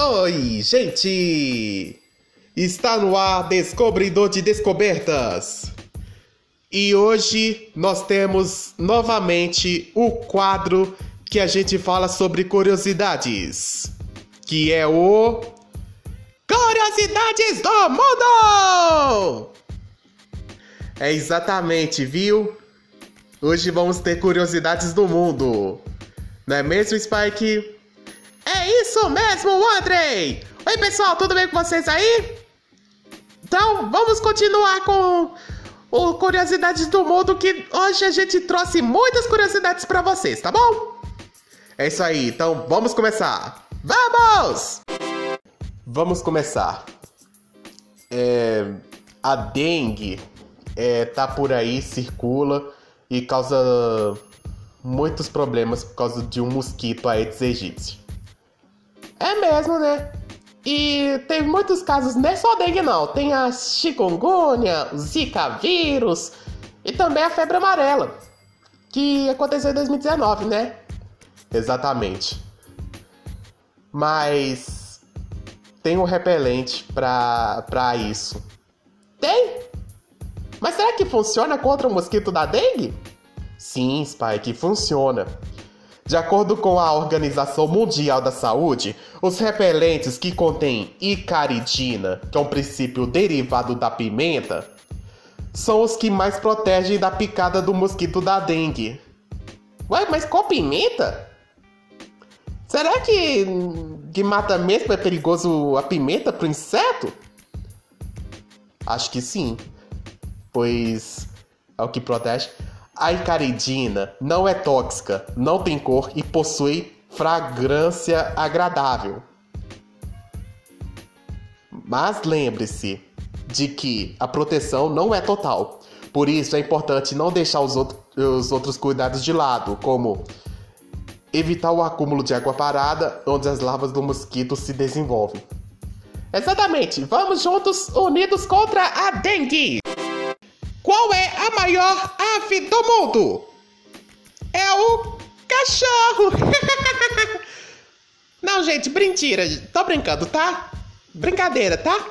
Oi, gente! Está no ar Descobridor de Descobertas. E hoje nós temos novamente o quadro que a gente fala sobre curiosidades, que é o Curiosidades do Mundo! É exatamente, viu? Hoje vamos ter curiosidades do mundo. Não é mesmo, Spike? É isso mesmo, Andrei! Oi, pessoal, tudo bem com vocês aí? Então, vamos continuar com o Curiosidades do Mundo, que hoje a gente trouxe muitas curiosidades para vocês, tá bom? É isso aí, então vamos começar! Vamos! Vamos começar. É, a dengue é, tá por aí, circula e causa muitos problemas por causa de um mosquito Aedes aegypti. É mesmo, né? E tem muitos casos, não é só dengue não, tem a chikungunya, o zika vírus e também a febre amarela, que aconteceu em 2019, né? Exatamente. Mas tem um repelente pra, pra isso. Tem? Mas será que funciona contra o mosquito da dengue? Sim, Spike, funciona. De acordo com a Organização Mundial da Saúde, os repelentes que contêm icaridina, que é um princípio derivado da pimenta, são os que mais protegem da picada do mosquito da dengue. Ué, mas com pimenta? Será que, que mata mesmo é perigoso a pimenta pro inseto? Acho que sim, pois é o que protege. A icaridina não é tóxica, não tem cor e possui fragrância agradável. Mas lembre-se de que a proteção não é total. Por isso é importante não deixar os, outro, os outros cuidados de lado, como evitar o acúmulo de água parada onde as larvas do mosquito se desenvolvem. Exatamente, vamos juntos unidos contra a dengue! Qual é a maior ave do mundo? É o cachorro! Não, gente, mentira. Tô brincando, tá? Brincadeira, tá?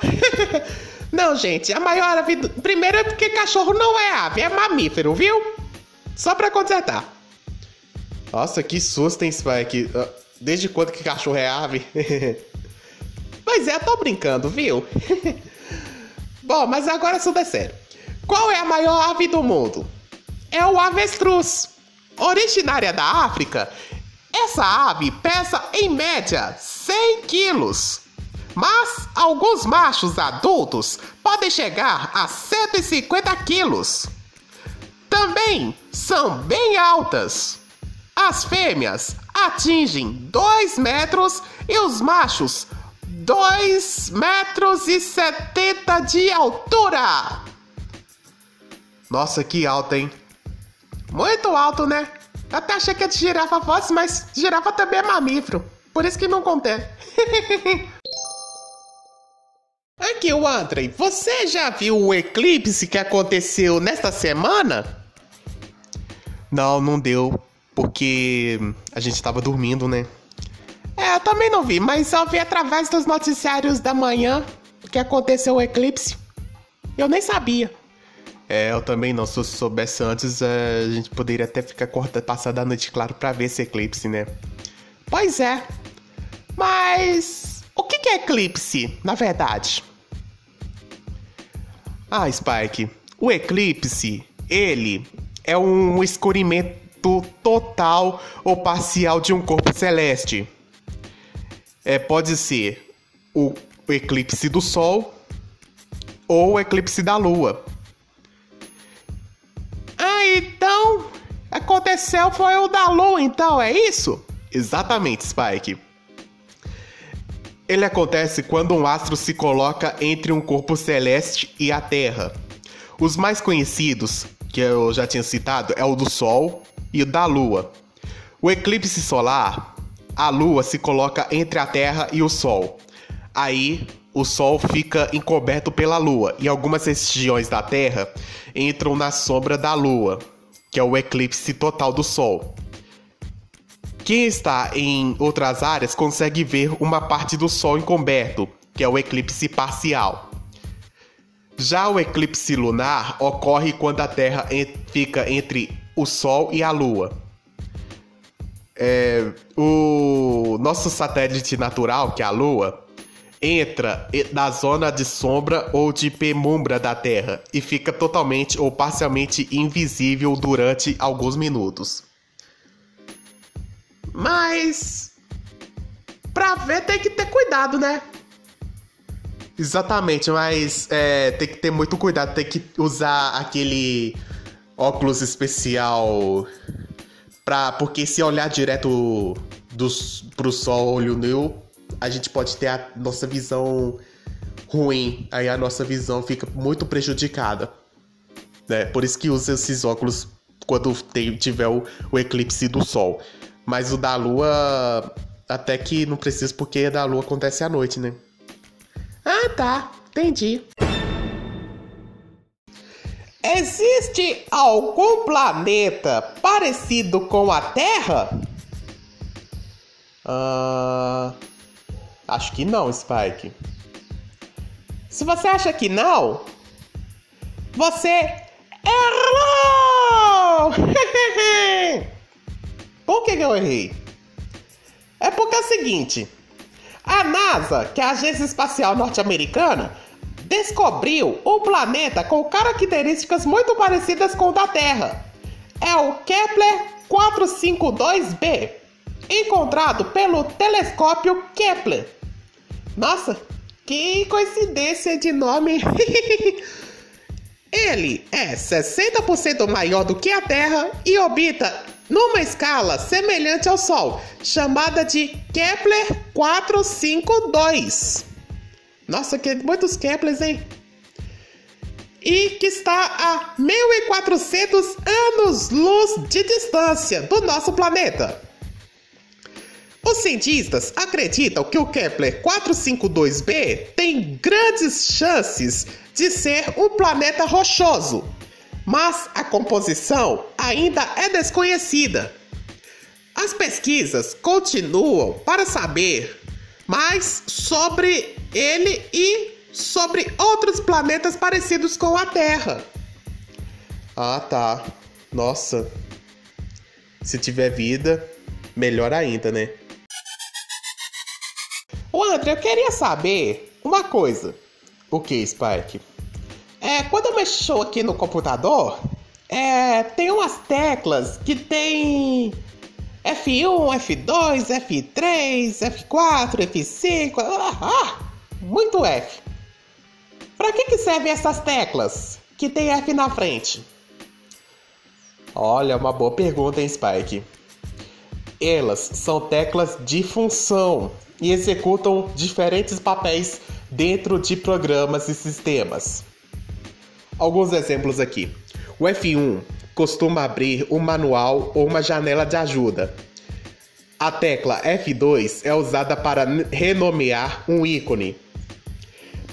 Não, gente, a maior ave. Do... Primeiro é porque cachorro não é ave, é mamífero, viu? Só pra consertar. Nossa, que susto, hein, Spike? Ah, desde quando que cachorro é ave? pois é, tô brincando, viu? Bom, mas agora assunto é sério. Qual é a maior ave do mundo? É o avestruz. Originária da África, essa ave pesa em média 100 quilos. Mas alguns machos adultos podem chegar a 150 quilos. Também são bem altas. As fêmeas atingem 2 metros e os machos 2 metros e 70 de altura. Nossa, que alto, hein? Muito alto, né? Até achei que a de girafa fosse, mas girafa também é mamífero. Por isso que não contei. Aqui, o Andrei, você já viu o eclipse que aconteceu nesta semana? Não, não deu, porque a gente tava dormindo, né? É, eu também não vi, mas só vi através dos noticiários da manhã que aconteceu o eclipse. Eu nem sabia. É, eu também não. Se eu soubesse antes, é, a gente poderia até ficar corta, passada a noite, claro, pra ver esse eclipse, né? Pois é. Mas. O que é eclipse, na verdade? Ah, Spike. O eclipse, ele é um escurimento total ou parcial de um corpo celeste. É, pode ser o eclipse do Sol ou o eclipse da Lua. Aconteceu foi o da Lua, então, é isso? Exatamente, Spike. Ele acontece quando um astro se coloca entre um corpo celeste e a Terra. Os mais conhecidos, que eu já tinha citado, é o do Sol e o da Lua. O eclipse solar, a Lua se coloca entre a Terra e o Sol. Aí o Sol fica encoberto pela Lua e algumas regiões da Terra entram na sombra da Lua, que é o eclipse total do Sol. Quem está em outras áreas consegue ver uma parte do Sol encoberto, que é o eclipse parcial. Já o eclipse lunar ocorre quando a Terra fica entre o Sol e a Lua. É, o nosso satélite natural, que é a Lua, entra na zona de sombra ou de penumbra da Terra e fica totalmente ou parcialmente invisível durante alguns minutos. Mas pra ver tem que ter cuidado, né? Exatamente, mas é, tem que ter muito cuidado, tem que usar aquele óculos especial pra, porque se olhar direto dos, pro sol olho nu, a gente pode ter a nossa visão ruim, aí a nossa visão fica muito prejudicada. Né? Por isso que usa esses óculos quando tem, tiver o, o eclipse do sol. Mas o da lua até que não precisa porque da lua acontece à noite, né? Ah, tá. Entendi. Existe algum planeta parecido com a Terra? Ah, acho que não, Spike. Se você acha que não, você errou! Por que, eu errei? É porque é o seguinte: a NASA, que é a Agência Espacial Norte-Americana, descobriu um planeta com características muito parecidas com o da Terra. É o Kepler 452b, encontrado pelo telescópio Kepler. Nossa, que coincidência de nome! Ele é 60% maior do que a Terra e orbita numa escala semelhante ao Sol, chamada de Kepler 452. Nossa, que muitos Keplers, hein? E que está a 1400 anos-luz de distância do nosso planeta. Os cientistas acreditam que o Kepler 452b tem grandes chances de ser um planeta rochoso, mas a composição ainda é desconhecida. As pesquisas continuam para saber mais sobre ele e sobre outros planetas parecidos com a Terra. Ah, tá. Nossa. Se tiver vida, melhor ainda, né? André, eu queria saber uma coisa. O que, Spike? É, quando eu mexo aqui no computador, é, tem umas teclas que tem F1, F2, F3, F4, F5, ah, ah, muito F. Para que, que servem essas teclas que tem F na frente? Olha, uma boa pergunta, hein, Spike? Elas são teclas de função e executam diferentes papéis dentro de programas e sistemas. Alguns exemplos aqui. O F1 costuma abrir um manual ou uma janela de ajuda. A tecla F2 é usada para renomear um ícone,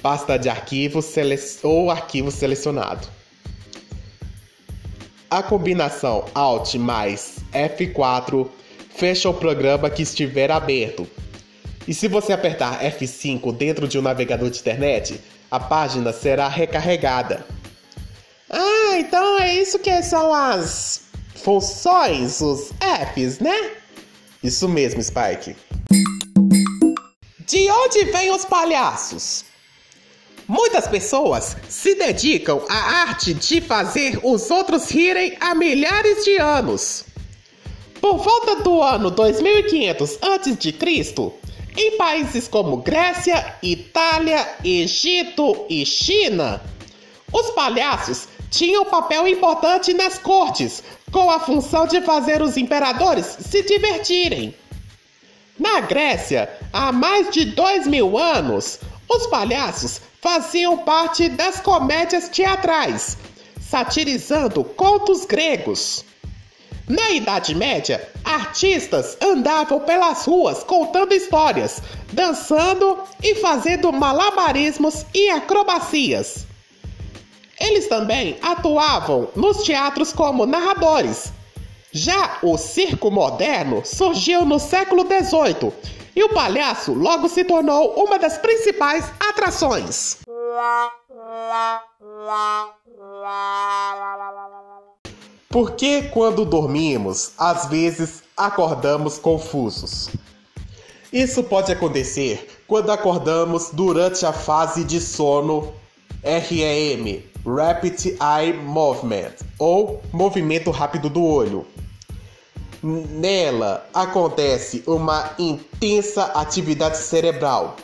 pasta de arquivo ou arquivo selecionado. A combinação Alt mais F4 fecha o programa que estiver aberto. E se você apertar F5 dentro de um navegador de internet, a página será recarregada. Ah, então é isso que são as funções, os apps, né? Isso mesmo, Spike. De onde vêm os palhaços? Muitas pessoas se dedicam à arte de fazer os outros rirem há milhares de anos. Por volta do ano 2500 a.C., em países como Grécia, Itália, Egito e China, os palhaços tinha um papel importante nas cortes, com a função de fazer os imperadores se divertirem. Na Grécia, há mais de dois mil anos, os palhaços faziam parte das comédias teatrais, satirizando contos gregos. Na Idade Média, artistas andavam pelas ruas contando histórias, dançando e fazendo malabarismos e acrobacias. Eles também atuavam nos teatros como narradores. Já o circo moderno surgiu no século XVIII e o palhaço logo se tornou uma das principais atrações. Por que quando dormimos, às vezes acordamos confusos? Isso pode acontecer quando acordamos durante a fase de sono REM, Rapid Eye Movement, ou movimento rápido do olho. Nela acontece uma intensa atividade cerebral.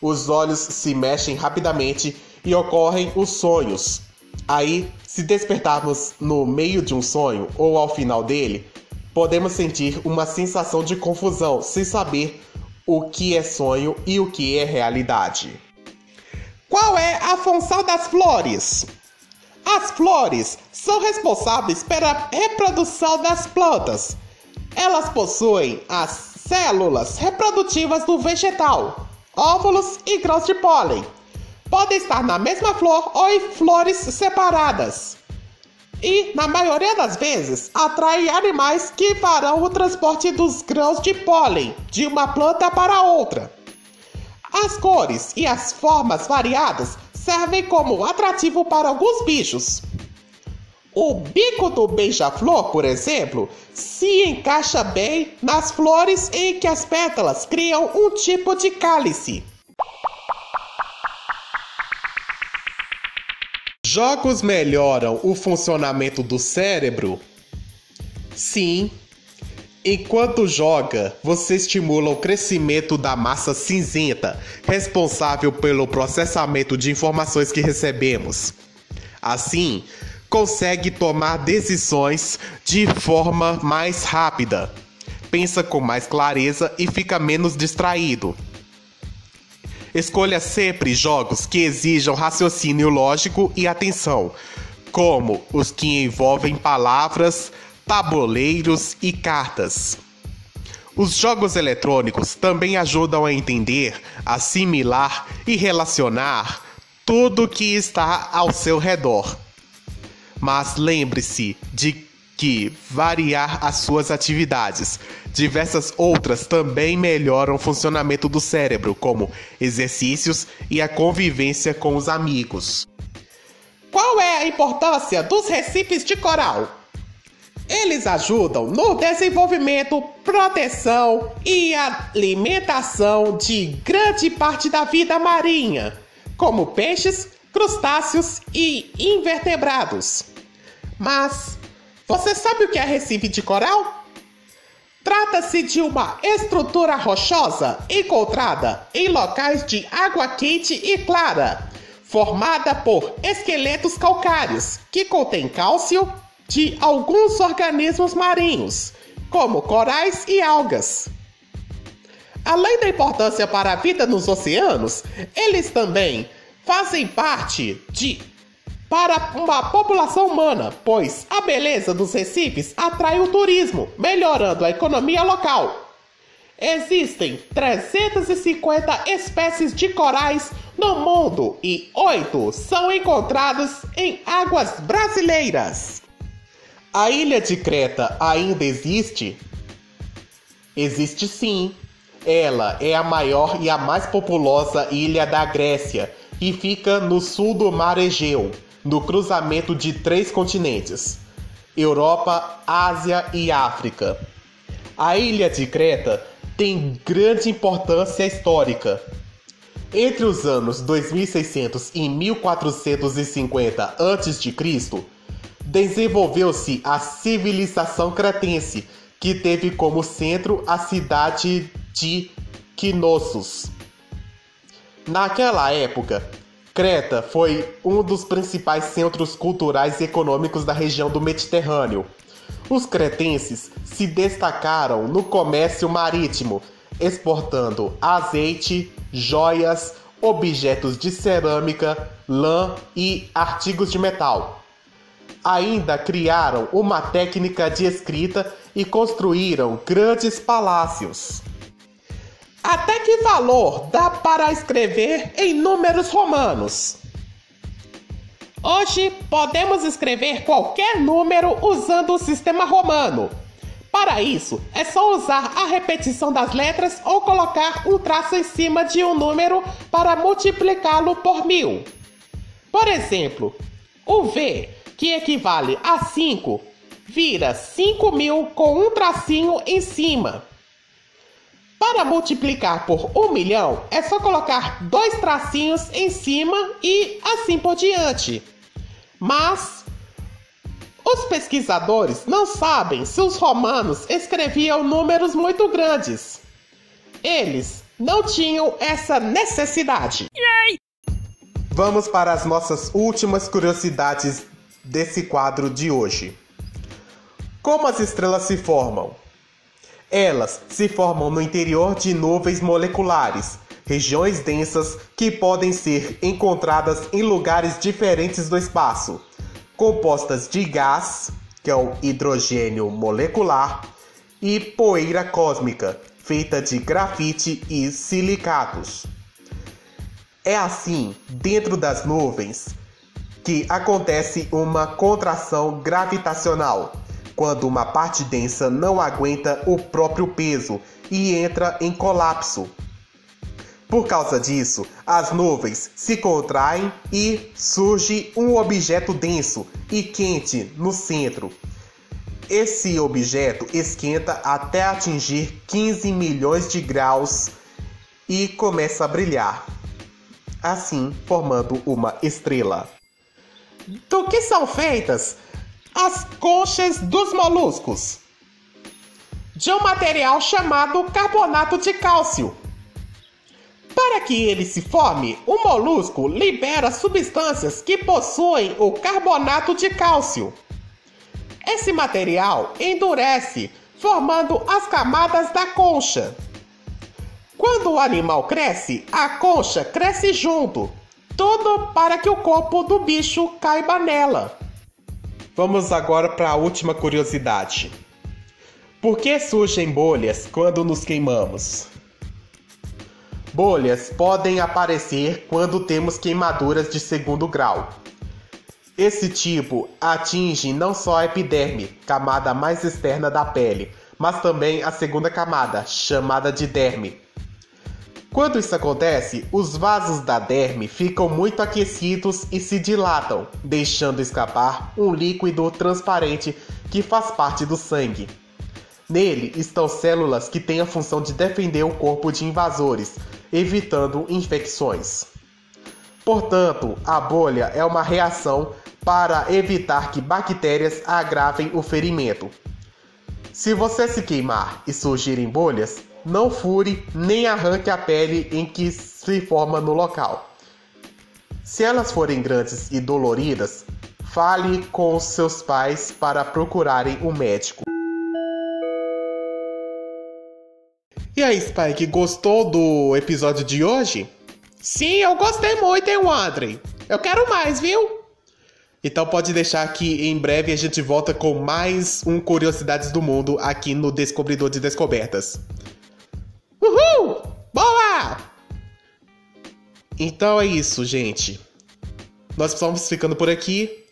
Os olhos se mexem rapidamente e ocorrem os sonhos. Aí, se despertarmos no meio de um sonho ou ao final dele, podemos sentir uma sensação de confusão sem saber o que é sonho e o que é realidade. Qual é a função das flores? As flores são responsáveis pela reprodução das plantas. Elas possuem as células reprodutivas do vegetal, óvulos e grãos de pólen. Podem estar na mesma flor ou em flores separadas e, na maioria das vezes, atrai animais que farão o transporte dos grãos de pólen de uma planta para outra. As cores e as formas variadas servem como atrativo para alguns bichos. O bico do beija-flor, por exemplo, se encaixa bem nas flores em que as pétalas criam um tipo de cálice. Jogos melhoram o funcionamento do cérebro? Sim. Enquanto joga, você estimula o crescimento da massa cinzenta, responsável pelo processamento de informações que recebemos. Assim, consegue tomar decisões de forma mais rápida, pensa com mais clareza e fica menos distraído. Escolha sempre jogos que exijam raciocínio lógico e atenção, como os que envolvem palavras, tabuleiros e cartas. Os jogos eletrônicos também ajudam a entender, assimilar e relacionar tudo que está ao seu redor. Mas lembre-se de que variar as suas atividades. Diversas outras também melhoram o funcionamento do cérebro, como exercícios e a convivência com os amigos. Qual é a importância dos recifes de coral? Eles ajudam no desenvolvimento, proteção e alimentação de grande parte da vida marinha, como peixes, crustáceos e invertebrados. Mas você sabe o que é recife de coral? Trata-se de uma estrutura rochosa encontrada em locais de água quente e clara, formada por esqueletos calcários que contêm cálcio de alguns organismos marinhos, como corais e algas. Além da importância para a vida nos oceanos, eles também fazem parte de para uma população humana, pois a beleza dos recifes atrai o turismo, melhorando a economia local. Existem 350 espécies de corais no mundo e oito são encontrados em águas brasileiras. A ilha de Creta ainda existe? Existe sim. Ela é a maior e a mais populosa ilha da Grécia e fica no sul do Mar Egeu no cruzamento de três continentes: Europa, Ásia e África. A ilha de Creta tem grande importância histórica. Entre os anos 2600 e 1450 a.C., desenvolveu-se a civilização cretense, que teve como centro a cidade de Knossos. Naquela época, Creta foi um dos principais centros culturais e econômicos da região do Mediterrâneo. Os cretenses se destacaram no comércio marítimo, exportando azeite, joias, objetos de cerâmica, lã e artigos de metal. Ainda criaram uma técnica de escrita e construíram grandes palácios. Até que valor dá para escrever em números romanos? Hoje podemos escrever qualquer número usando o sistema romano. Para isso, é só usar a repetição das letras ou colocar um traço em cima de um número para multiplicá-lo por mil. Por exemplo, o V, que equivale a 5, vira 5 mil com um tracinho em cima. Para multiplicar por um milhão, é só colocar dois tracinhos em cima e assim por diante. Mas os pesquisadores não sabem se os romanos escreviam números muito grandes. Eles não tinham essa necessidade. Yay! Vamos para as nossas últimas curiosidades desse quadro de hoje. Como as estrelas se formam? Elas se formam no interior de nuvens moleculares, regiões densas que podem ser encontradas em lugares diferentes do espaço, compostas de gás, que é o hidrogênio molecular, e poeira cósmica, feita de grafite e silicatos. É assim, dentro das nuvens, que acontece uma contração gravitacional quando uma parte densa não aguenta o próprio peso e entra em colapso. Por causa disso, as nuvens se contraem e surge um objeto denso e quente no centro. Esse objeto esquenta até atingir 15 milhões de graus e começa a brilhar, assim formando uma estrela. Do que são feitas as conchas dos moluscos de um material chamado carbonato de cálcio. Para que ele se forme, o molusco libera substâncias que possuem o carbonato de cálcio. Esse material endurece, formando as camadas da concha. Quando o animal cresce, a concha cresce junto, tudo para que o corpo do bicho caiba nela. Vamos agora para a última curiosidade. Por que surgem bolhas quando nos queimamos? Bolhas podem aparecer quando temos queimaduras de segundo grau. Esse tipo atinge não só a epiderme, camada mais externa da pele, mas também a segunda camada, chamada de derme. Quando isso acontece, os vasos da derme ficam muito aquecidos e se dilatam, deixando escapar um líquido transparente que faz parte do sangue. Nele estão células que têm a função de defender o corpo de invasores, evitando infecções. Portanto, a bolha é uma reação para evitar que bactérias agravem o ferimento. Se você se queimar e surgirem bolhas, não fure nem arranque a pele em que se forma no local. Se elas forem grandes e doloridas, fale com seus pais para procurarem um médico. E aí, Spike, gostou do episódio de hoje? Sim, eu gostei muito, hein, André? Eu quero mais, viu? Então pode deixar que em breve a gente volta com mais um Curiosidades do Mundo aqui no Descobridor de Descobertas. Então é isso, gente. Nós estamos ficando por aqui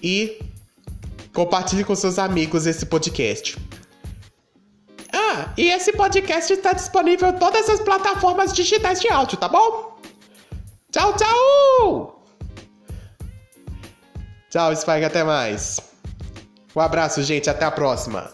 e compartilhe com seus amigos esse podcast. Ah, e esse podcast está disponível em todas as plataformas digitais de áudio, tá bom? Tchau, tchau! Tchau, Spike, até mais. Um abraço, gente, até a próxima.